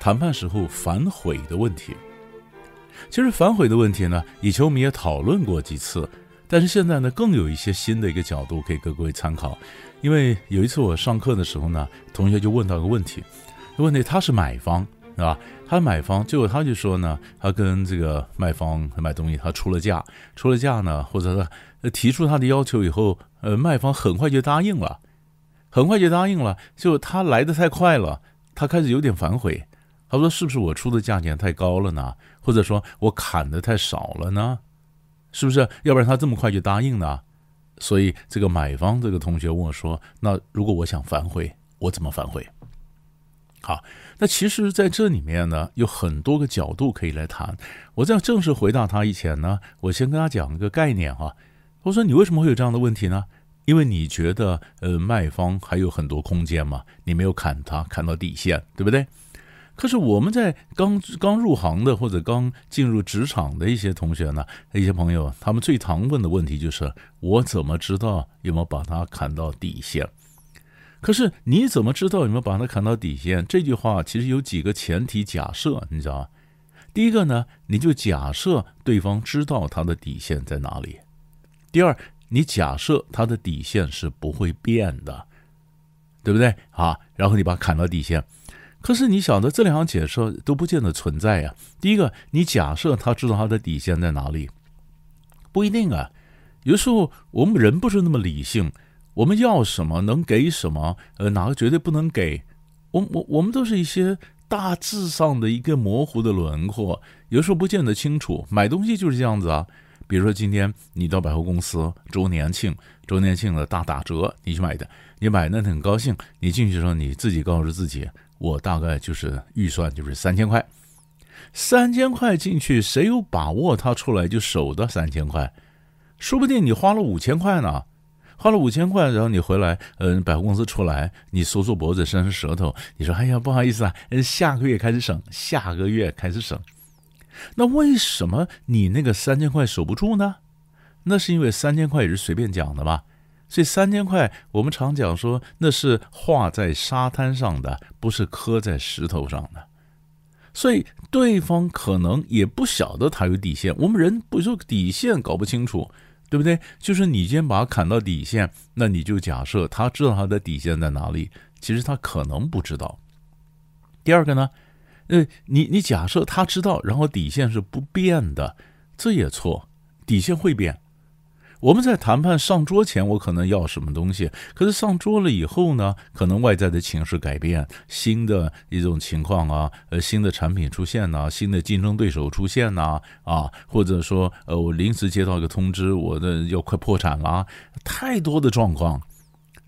谈判时候反悔的问题。其实反悔的问题呢，以前我们也讨论过几次，但是现在呢，更有一些新的一个角度可以给各位参考。因为有一次我上课的时候呢，同学就问到个问题，问题他是买方。是吧？他买方，结果他就说呢，他跟这个卖方买东西，他出了价，出了价呢，或者他提出他的要求以后，呃，卖方很快就答应了，很快就答应了。就他来的太快了，他开始有点反悔。他说：“是不是我出的价钱太高了呢？或者说我砍的太少了呢？是不是？要不然他这么快就答应呢？”所以这个买方这个同学问我说：“那如果我想反悔，我怎么反悔？”好，那其实在这里面呢，有很多个角度可以来谈。我在正式回答他以前呢，我先跟他讲一个概念哈。我说，你为什么会有这样的问题呢？因为你觉得呃卖方还有很多空间嘛，你没有砍他，砍到底线，对不对？可是我们在刚刚入行的或者刚进入职场的一些同学呢，一些朋友，他们最常问的问题就是：我怎么知道有没有把他砍到底线？可是你怎么知道有没有把它砍到底线？这句话其实有几个前提假设，你知道吗？第一个呢，你就假设对方知道他的底线在哪里；第二，你假设他的底线是不会变的，对不对？啊，然后你把它砍到底线。可是你晓得这两项假设都不见得存在呀。第一个，你假设他知道他的底线在哪里，不一定啊。有时候我们人不是那么理性。我们要什么，能给什么？呃，哪个绝对不能给？我我我们都是一些大致上的一个模糊的轮廓，有时候不见得清楚。买东西就是这样子啊。比如说今天你到百货公司周年庆，周年庆的大打折，你去买的，你买那很高兴。你进去的时候，你自己告诉自己，我大概就是预算就是三千块，三千块进去，谁有把握他出来就守的三千块？说不定你花了五千块呢。花了五千块，然后你回来，嗯，百货公司出来，你缩缩脖子，伸伸舌头，你说：“哎呀，不好意思啊，下个月开始省，下个月开始省。”那为什么你那个三千块守不住呢？那是因为三千块也是随便讲的嘛。所以三千块，我们常讲说那是画在沙滩上的，不是刻在石头上的。所以对方可能也不晓得他有底线。我们人不说底线搞不清楚。对不对？就是你先把它砍到底线，那你就假设他知道他的底线在哪里，其实他可能不知道。第二个呢，呃，你你假设他知道，然后底线是不变的，这也错，底线会变。我们在谈判上桌前，我可能要什么东西，可是上桌了以后呢，可能外在的情势改变，新的一种情况啊，呃，新的产品出现呐，新的竞争对手出现呐，啊，或者说，呃，我临时接到一个通知，我的要快破产了，太多的状况，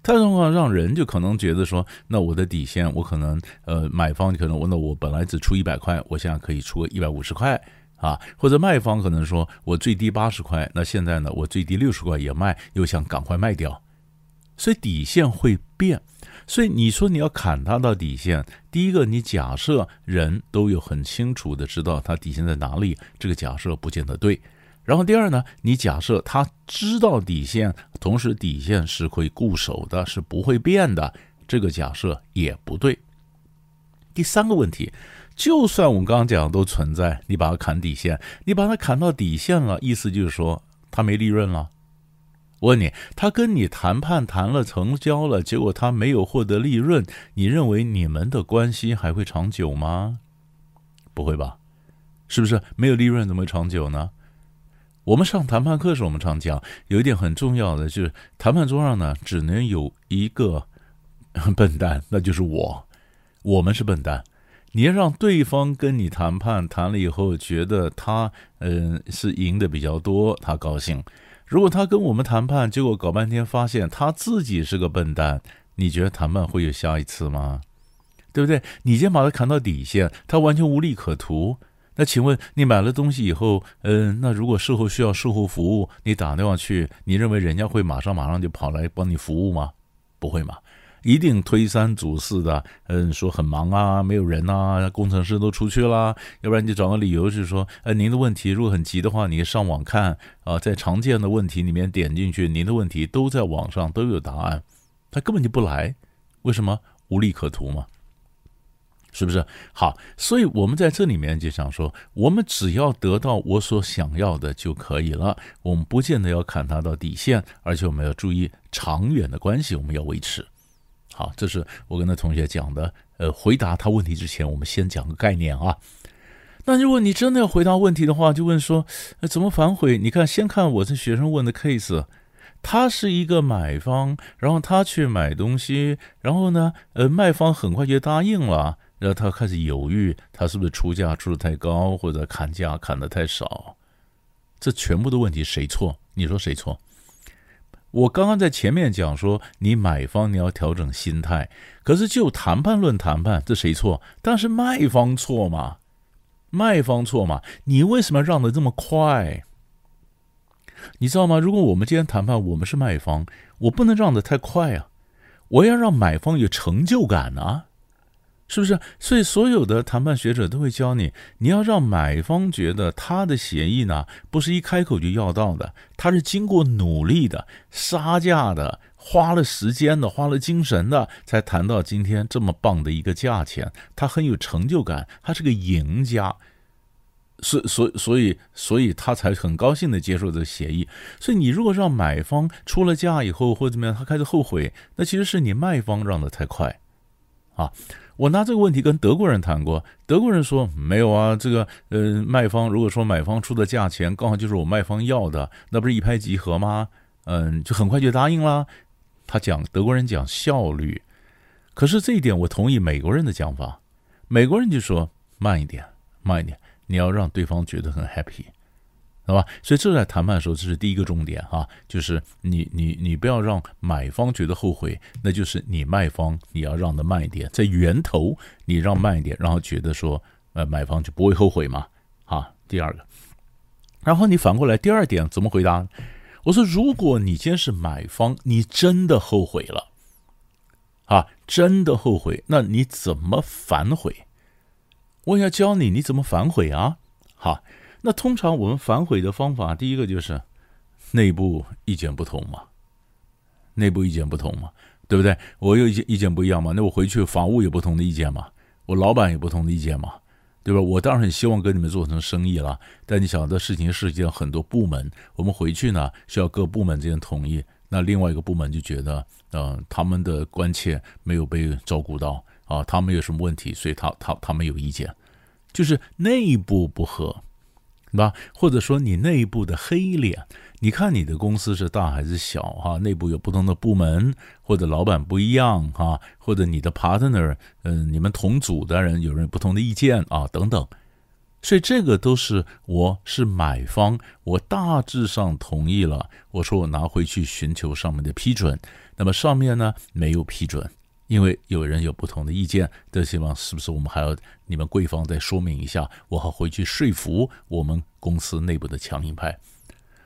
太多状况让人就可能觉得说，那我的底线，我可能，呃，买方可能问到我本来只出一百块，我现在可以出个一百五十块。啊，或者卖方可能说，我最低八十块，那现在呢，我最低六十块也卖，又想赶快卖掉，所以底线会变。所以你说你要砍他到底线，第一个你假设人都有很清楚的知道他底线在哪里，这个假设不见得对。然后第二呢，你假设他知道底线，同时底线是会固守的，是不会变的，这个假设也不对。第三个问题。就算我们刚刚讲的都存在，你把它砍底线，你把它砍到底线了，意思就是说他没利润了。我问你，他跟你谈判谈了成交了，结果他没有获得利润，你认为你们的关系还会长久吗？不会吧？是不是没有利润怎么会长久呢？我们上谈判课时，我们常讲有一点很重要的，就是谈判桌上呢，只能有一个 笨蛋，那就是我，我们是笨蛋。你要让对方跟你谈判，谈了以后觉得他嗯、是赢的比较多，他高兴。如果他跟我们谈判，结果搞半天发现他自己是个笨蛋，你觉得谈判会有下一次吗？对不对？你先把他砍到底线，他完全无利可图。那请问你买了东西以后，嗯、那如果事后需要售后服务，你打电话去，你认为人家会马上马上就跑来帮你服务吗？不会嘛，一定推三阻四的，嗯，说很忙啊，没有人啊，工程师都出去啦，要不然你找个理由就是说，呃，您的问题如果很急的话，你上网看啊，在常见的问题里面点进去，您的问题都在网上都有答案，他根本就不来，为什么？无利可图嘛。是不是好？所以我们在这里面就想说，我们只要得到我所想要的就可以了。我们不见得要砍它到底线，而且我们要注意长远的关系，我们要维持。好，这是我跟那同学讲的。呃，回答他问题之前，我们先讲个概念啊。那如果你真的要回答问题的话，就问说，怎么反悔？你看，先看我这学生问的 case，他是一个买方，然后他去买东西，然后呢，呃，卖方很快就答应了。然后他开始犹豫，他是不是出价出的太高，或者砍价砍的太少？这全部的问题谁错？你说谁错？我刚刚在前面讲说，你买方你要调整心态，可是就谈判论谈判，这谁错？但是卖方错嘛？卖方错嘛？你为什么让的这么快？你知道吗？如果我们今天谈判，我们是卖方，我不能让的太快啊！我要让买方有成就感啊！是不是？所以所有的谈判学者都会教你，你要让买方觉得他的协议呢，不是一开口就要到的，他是经过努力的、杀价的、花了时间的、花了精神的，才谈到今天这么棒的一个价钱，他很有成就感，他是个赢家，所所所以所以他才很高兴的接受这协议。所以你如果让买方出了价以后或者怎么样，他开始后悔，那其实是你卖方让的太快，啊。我拿这个问题跟德国人谈过，德国人说没有啊，这个呃卖方如果说买方出的价钱刚好就是我卖方要的，那不是一拍即合吗？嗯，就很快就答应了。他讲德国人讲效率，可是这一点我同意美国人的讲法，美国人就说慢一点，慢一点，你要让对方觉得很 happy。好吧，所以这在谈判的时候，这是第一个重点哈，就是你你你不要让买方觉得后悔，那就是你卖方你要让的慢一点，在源头你让慢一点，然后觉得说呃买方就不会后悔嘛。啊，第二个，然后你反过来第二点怎么回答？我说如果你今天是买方，你真的后悔了，啊，真的后悔，那你怎么反悔？我要教你你怎么反悔啊，好。那通常我们反悔的方法，第一个就是内部意见不同嘛，内部意见不同嘛，对不对？我有意见意见不一样嘛，那我回去法务有不同的意见嘛，我老板有不同的意见嘛，对吧？我当然很希望跟你们做成生意了，但你想，这事情涉及到很多部门，我们回去呢需要各部门之间同意，那另外一个部门就觉得，呃，他们的关切没有被照顾到啊，他们有什么问题，所以他他他们有意见，就是内部不合。对吧？或者说你内部的黑脸，你看你的公司是大还是小？哈，内部有不同的部门，或者老板不一样，哈，或者你的 partner，嗯，你们同组的人有人不同的意见啊，等等。所以这个都是我是买方，我大致上同意了，我说我拿回去寻求上面的批准，那么上面呢没有批准。因为有人有不同的意见，这希望是不是我们还要你们贵方再说明一下，我好回去说服我们公司内部的强硬派。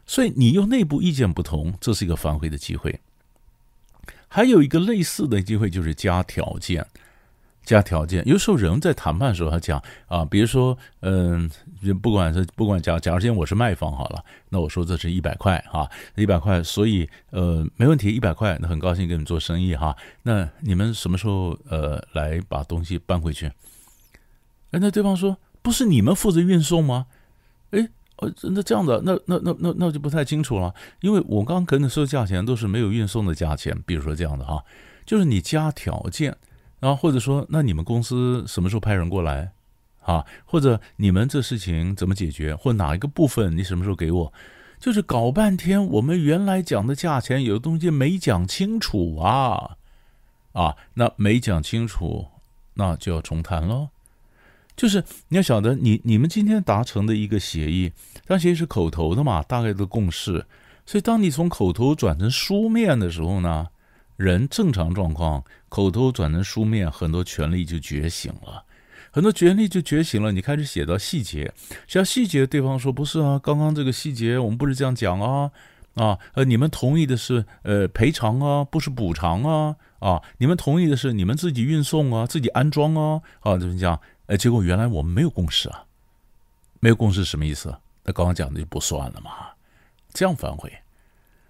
所以你用内部意见不同，这是一个反悔的机会。还有一个类似的机会就是加条件。加条件，有时候人在谈判的时候，他讲啊，比如说，嗯，不管是不管假假如今天我是卖方好了，那我说这是一百块哈，一百块，所以呃没问题，一百块，那很高兴跟你们做生意哈。那你们什么时候呃来把东西搬回去？哎，那对方说不是你们负责运送吗？哎，哦，那这样的，那那那那那就不太清楚了，因为我刚刚跟你说的价钱都是没有运送的价钱，比如说这样的哈，就是你加条件。然后或者说，那你们公司什么时候派人过来？啊，或者你们这事情怎么解决？或哪一个部分你什么时候给我？就是搞半天，我们原来讲的价钱有的东西没讲清楚啊，啊，那没讲清楚，那就要重谈喽。就是你要晓得你，你们今天达成的一个协议，但协议是口头的嘛，大概的共识。所以当你从口头转成书面的时候呢？人正常状况，口头转成书面，很多权利就觉醒了，很多权利就觉醒了。你开始写到细节，写到细节，对方说不是啊，刚刚这个细节我们不是这样讲啊，啊，呃，你们同意的是呃赔偿啊，不是补偿啊，啊，你们同意的是你们自己运送啊，自己安装啊，啊，怎么讲？呃，结果原来我们没有共识啊，没有共识什么意思？那刚刚讲的就不算了嘛，这样反悔。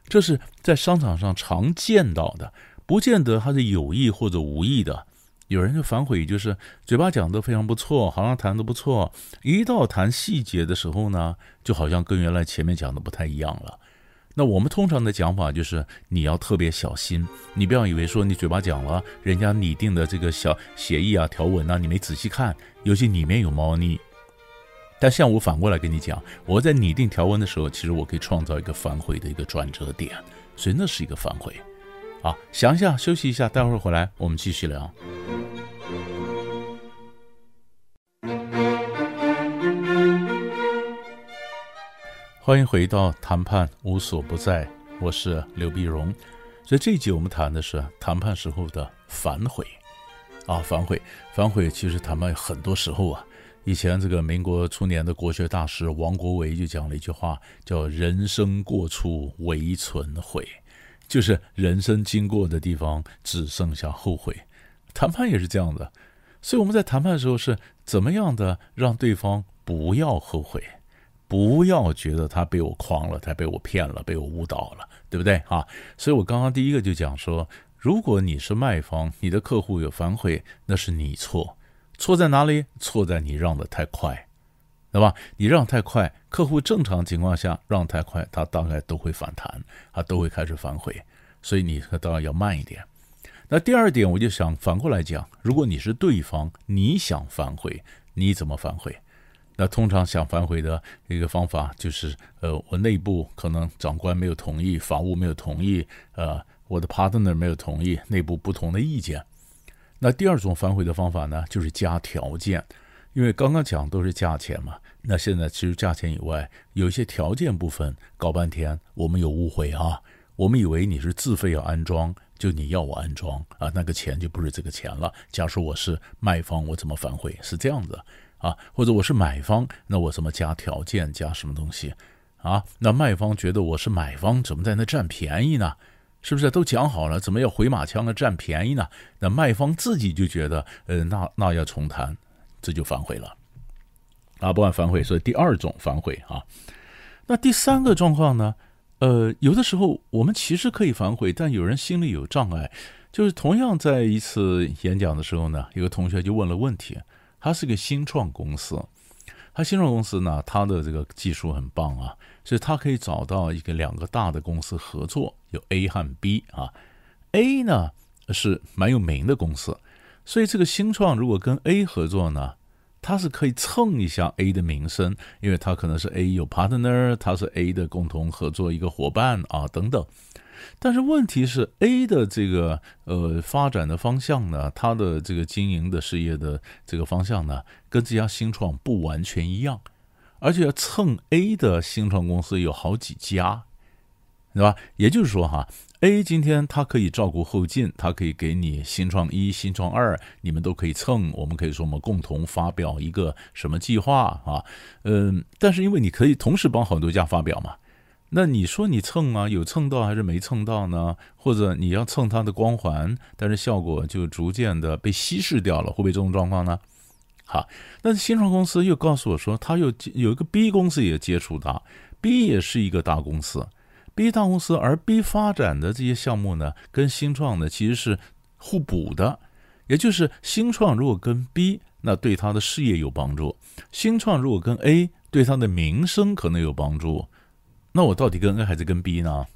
这是在商场上常见到的，不见得他是有意或者无意的。有人就反悔，就是嘴巴讲的非常不错，好像谈的不错，一到谈细节的时候呢，就好像跟原来前面讲的不太一样了。那我们通常的讲法就是，你要特别小心，你不要以为说你嘴巴讲了，人家拟定的这个小协议啊、条文啊，你没仔细看，尤其里面有猫腻。但像我反过来跟你讲，我在拟定条文的时候，其实我可以创造一个反悔的一个转折点，所以那是一个反悔。啊，想一下，休息一下，待会儿回来我们继续聊。欢迎回到谈判无所不在，我是刘碧荣。所以这一集我们谈的是谈判时候的反悔啊，反悔，反悔，其实谈判很多时候啊。以前这个民国初年的国学大师王国维就讲了一句话，叫“人生过处唯存悔”，就是人生经过的地方只剩下后悔。谈判也是这样的，所以我们在谈判的时候是怎么样的让对方不要后悔，不要觉得他被我诓了，他被我骗了，被我误导了，对不对啊？所以我刚刚第一个就讲说，如果你是卖方，你的客户有反悔，那是你错。错在哪里？错在你让的太快，对吧？你让太快，客户正常情况下让太快，他大概都会反弹，他都会开始反悔。所以你当然要慢一点。那第二点，我就想反过来讲，如果你是对方，你想反悔，你怎么反悔？那通常想反悔的一个方法就是，呃，我内部可能长官没有同意，法务没有同意，呃，我的 partner 没有同意，内部不同的意见。那第二种反悔的方法呢，就是加条件，因为刚刚讲都是价钱嘛。那现在其实价钱以外，有一些条件部分搞半天，我们有误会啊。我们以为你是自费要安装，就你要我安装啊，那个钱就不是这个钱了。假如我是卖方，我怎么反悔？是这样子啊？或者我是买方，那我怎么加条件，加什么东西啊？那卖方觉得我是买方，怎么在那占便宜呢？是不是都讲好了？怎么要回马枪的占便宜呢？那卖方自己就觉得，呃，那那要重谈，这就反悔了，啊，不管反悔。所以第二种反悔啊，那第三个状况呢？呃，有的时候我们其实可以反悔，但有人心里有障碍。就是同样在一次演讲的时候呢，有个同学就问了问题，他是个新创公司。他新创公司呢，他的这个技术很棒啊，所以他可以找到一个两个大的公司合作，有 A 和 B 啊。A 呢是蛮有名的公司，所以这个新创如果跟 A 合作呢，他是可以蹭一下 A 的名声，因为他可能是 A 有 partner，他是 A 的共同合作一个伙伴啊等等。但是问题是，A 的这个呃发展的方向呢，它的这个经营的事业的这个方向呢，跟这家新创不完全一样，而且要蹭 A 的新创公司有好几家，对吧？也就是说哈，A 今天它可以照顾后进，它可以给你新创一、新创二，你们都可以蹭。我们可以说我们共同发表一个什么计划啊？嗯，但是因为你可以同时帮很多家发表嘛。那你说你蹭啊，有蹭到还是没蹭到呢？或者你要蹭它的光环，但是效果就逐渐的被稀释掉了，会不会这种状况呢？好，那新创公司又告诉我说，他又有一个 B 公司也接触他，B 也是一个大公司，B 大公司，而 B 发展的这些项目呢，跟新创呢其实是互补的，也就是新创如果跟 B，那对他的事业有帮助；新创如果跟 A，对他的名声可能有帮助。那我到底跟 A 还是跟 B 呢？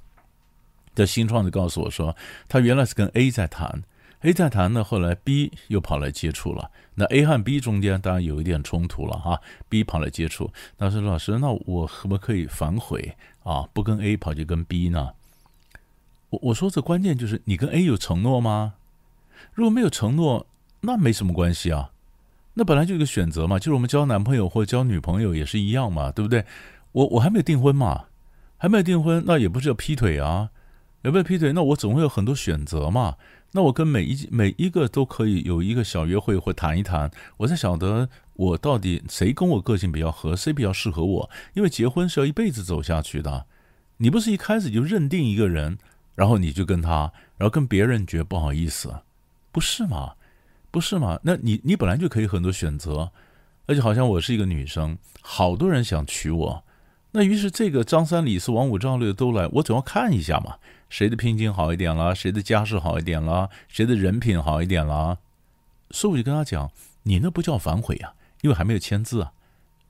这新创就告诉我说，他原来是跟 A 在谈，A 在谈呢，后来 B 又跑来接触了。那 A 和 B 中间当然有一点冲突了哈，B 跑来接触，他说：“老师，那我可不可以反悔啊？不跟 A 跑去跟 B 呢？”我我说这关键就是你跟 A 有承诺吗？如果没有承诺，那没什么关系啊。那本来就一个选择嘛，就是我们交男朋友或交女朋友也是一样嘛，对不对？我我还没有订婚嘛。还没有订婚，那也不是要劈腿啊。有没有劈腿？那我总会有很多选择嘛。那我跟每一每一个都可以有一个小约会或谈一谈，我才晓得我到底谁跟我个性比较合，谁比较适合我。因为结婚是要一辈子走下去的，你不是一开始就认定一个人，然后你就跟他，然后跟别人觉得不好意思，不是吗？不是吗？那你你本来就可以很多选择，而且好像我是一个女生，好多人想娶我，那于是这个张三李四王五赵六都来，我总要看一下嘛。谁的聘金好一点了？谁的家世好一点了？谁的人品好一点了？所以我就跟他讲：“你那不叫反悔啊，因为还没有签字啊，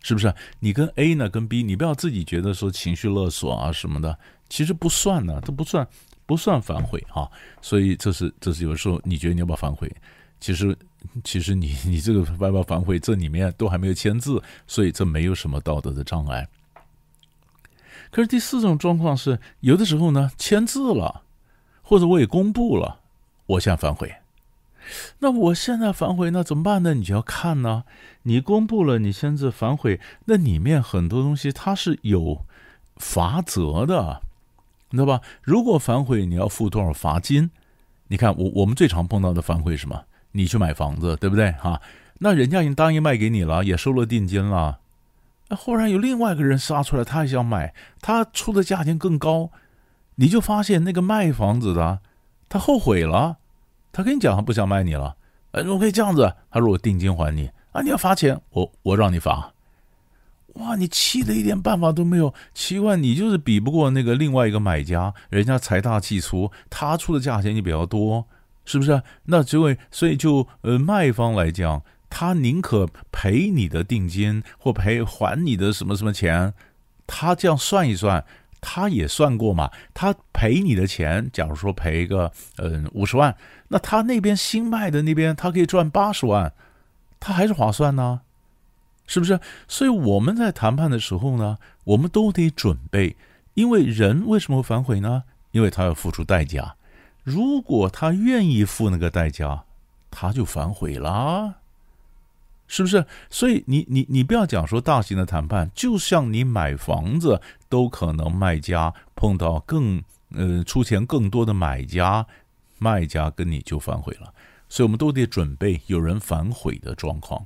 是不是？你跟 A 呢，跟 B，你不要自己觉得说情绪勒索啊什么的，其实不算呢，这不算不算反悔啊。所以这是这是有时候你觉得你要不要反悔？其实其实你你这个要不要反悔，这里面都还没有签字，所以这没有什么道德的障碍。”可是第四种状况是，有的时候呢，签字了，或者我也公布了，我现在反悔。那我现在反悔，那怎么办呢？你就要看呢，你公布了，你签字反悔，那里面很多东西它是有罚则的，知道吧？如果反悔，你要付多少罚金？你看我我们最常碰到的反悔是什么？你去买房子，对不对？哈，那人家已经答应卖给你了，也收了定金了。那忽然有另外一个人杀出来，他也想买，他出的价钱更高，你就发现那个卖房子的，他后悔了，他跟你讲他不想卖你了，哎，我可以这样子，他说我定金还你啊，你要罚钱，我我让你罚，哇，你气得一点办法都没有，奇怪，你就是比不过那个另外一个买家，人家财大气粗，他出的价钱你比较多，是不是？那这位，所以就呃卖方来讲。他宁可赔你的定金或赔还你的什么什么钱，他这样算一算，他也算过嘛。他赔你的钱，假如说赔个嗯五十万，那他那边新卖的那边他可以赚八十万，他还是划算呢，是不是？所以我们在谈判的时候呢，我们都得准备，因为人为什么会反悔呢？因为他要付出代价。如果他愿意付那个代价，他就反悔了。是不是？所以你你你不要讲说大型的谈判，就像你买房子，都可能卖家碰到更呃出钱更多的买家，卖家跟你就反悔了。所以我们都得准备有人反悔的状况，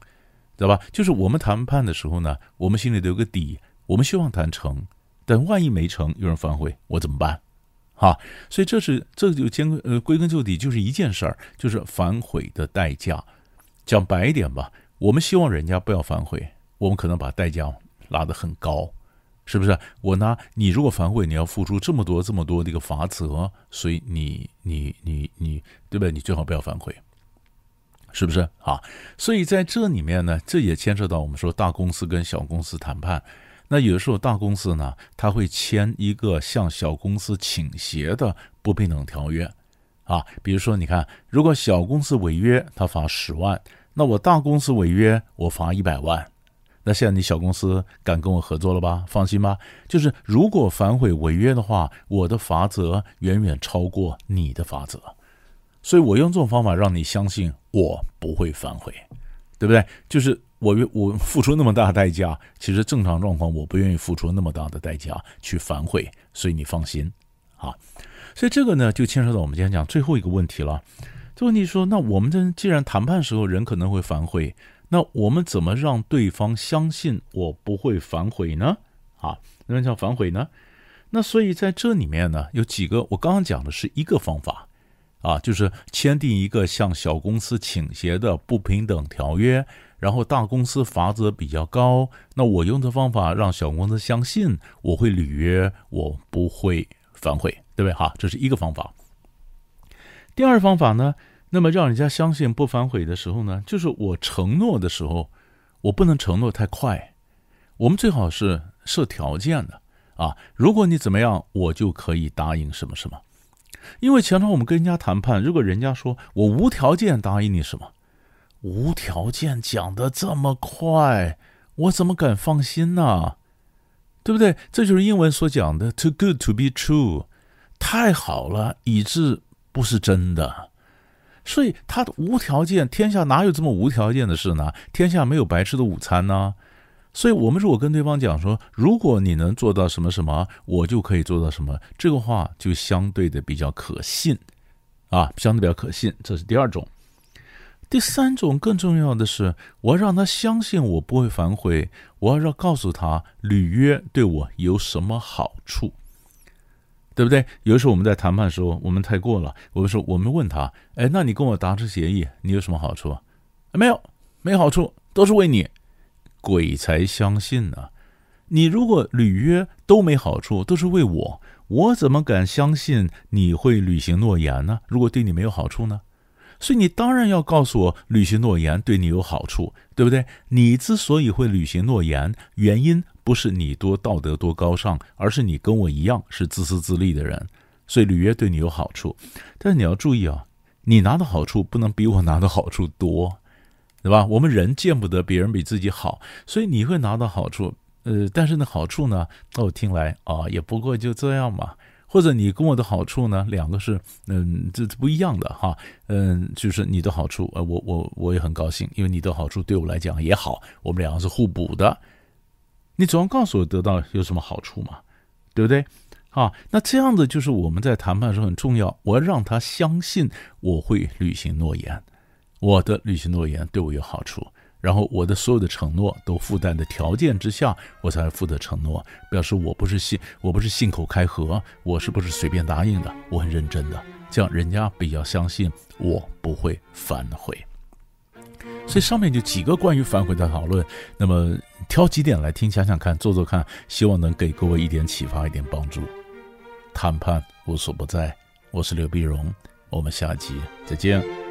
知道吧？就是我们谈判的时候呢，我们心里都有个底，我们希望谈成，但万一没成，有人反悔，我怎么办？哈，所以这是这就兼呃归根究底就是一件事儿，就是反悔的代价。讲白一点吧。我们希望人家不要反悔，我们可能把代价拉得很高，是不是？我拿你如果反悔，你要付出这么多这么多的一个罚则，所以你你你你，对不对？你最好不要反悔，是不是啊？所以在这里面呢，这也牵涉到我们说大公司跟小公司谈判。那有的时候大公司呢，他会签一个向小公司倾斜的不平等条约啊，比如说你看，如果小公司违约，他罚十万。那我大公司违约，我罚一百万。那现在你小公司敢跟我合作了吧？放心吧。就是如果反悔违约的话，我的罚则远远超过你的罚则。所以我用这种方法让你相信我不会反悔，对不对？就是我我付出那么大的代价，其实正常状况我不愿意付出那么大的代价去反悔，所以你放心啊。所以这个呢，就牵扯到我们今天讲最后一个问题了。问题说，那我们这既然谈判时候人可能会反悔，那我们怎么让对方相信我不会反悔呢？啊，那叫反悔呢？那所以在这里面呢，有几个我刚刚讲的是一个方法，啊，就是签订一个向小公司倾斜的不平等条约，然后大公司罚则比较高，那我用的方法让小公司相信我会履约，我不会反悔，对不对？哈，这是一个方法。第二方法呢，那么让人家相信不反悔的时候呢，就是我承诺的时候，我不能承诺太快，我们最好是设条件的啊。如果你怎么样，我就可以答应什么什么。因为常常我们跟人家谈判，如果人家说我无条件答应你什么，无条件讲得这么快，我怎么敢放心呢？对不对？这就是英文所讲的 “too good to be true”，太好了，以致。不是真的，所以他无条件，天下哪有这么无条件的事呢？天下没有白吃的午餐呢？所以，我们如果跟对方讲说，如果你能做到什么什么，我就可以做到什么，这个话就相对的比较可信，啊，相对比较可信。这是第二种。第三种更重要的是，我要让他相信我不会反悔，我要让告诉他履约对我有什么好处，对不对？有的时候我们在谈判的时候，我们太过了。我们说，我们问他，哎，那你跟我达成协议，你有什么好处？没有，没好处，都是为你。鬼才相信呢！你如果履约都没好处，都是为我，我怎么敢相信你会履行诺言呢？如果对你没有好处呢？所以你当然要告诉我，履行诺言对你有好处，对不对？你之所以会履行诺言，原因不是你多道德多高尚，而是你跟我一样是自私自利的人，所以履约对你有好处。但是你要注意啊，你拿的好处不能比我拿的好处多。对吧？我们人见不得别人比自己好，所以你会拿到好处。呃，但是那好处呢？哦，听来啊，也不过就这样嘛。或者你跟我的好处呢，两个是嗯，这不一样的哈。嗯，就是你的好处，呃，我我我也很高兴，因为你的好处对我来讲也好，我们两个是互补的。你总要告诉我得到有什么好处嘛，对不对？啊，那这样子就是我们在谈判的时候很重要，我要让他相信我会履行诺言。我的履行诺言对我有好处，然后我的所有的承诺都附带的条件之下，我才负责承诺，表示我不是信我不是信口开河，我是不是随便答应的？我很认真的，这样人家比较相信我不会反悔。所以上面就几个关于反悔的讨论，那么挑几点来听，想想看，做做看，希望能给各位一点启发，一点帮助。谈判无所不在，我是刘碧荣，我们下集再见。